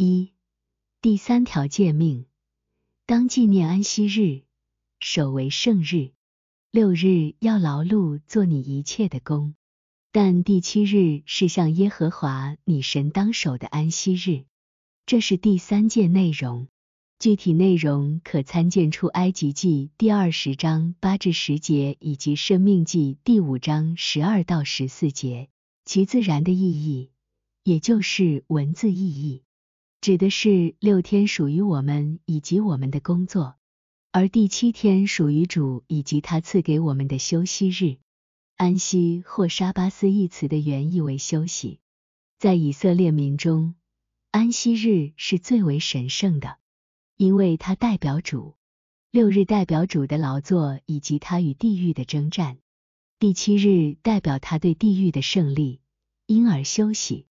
一、第三条诫命：当纪念安息日，守为圣日。六日要劳碌做你一切的工，但第七日是向耶和华你神当守的安息日。这是第三诫内容。具体内容可参见出埃及记第二十章八至十节，以及生命记第五章十二到十四节。其自然的意义，也就是文字意义，指的是六天属于我们以及我们的工作，而第七天属于主以及他赐给我们的休息日。安息或沙巴斯一词的原意为休息，在以色列民中，安息日是最为神圣的。因为它代表主，六日代表主的劳作以及他与地狱的征战，第七日代表他对地狱的胜利，因而休息。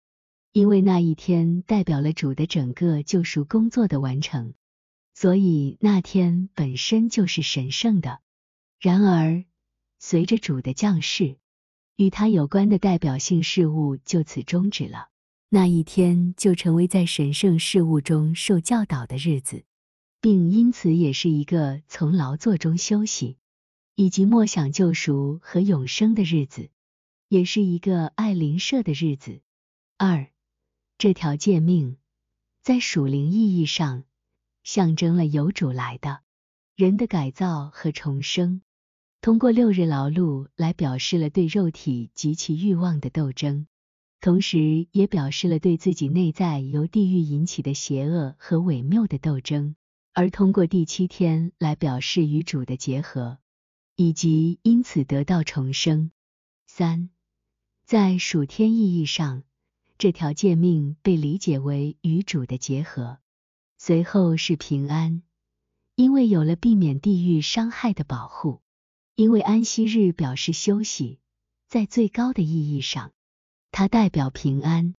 因为那一天代表了主的整个救赎工作的完成，所以那天本身就是神圣的。然而，随着主的降世，与他有关的代表性事物就此终止了，那一天就成为在神圣事物中受教导的日子。并因此也是一个从劳作中休息，以及默想救赎和永生的日子，也是一个爱邻舍的日子。二，这条诫命在属灵意义上象征了由主来的人的改造和重生，通过六日劳碌来表示了对肉体及其欲望的斗争，同时也表示了对自己内在由地狱引起的邪恶和伪谬的斗争。而通过第七天来表示与主的结合，以及因此得到重生。三，在属天意义上，这条诫命被理解为与主的结合。随后是平安，因为有了避免地狱伤害的保护。因为安息日表示休息，在最高的意义上，它代表平安。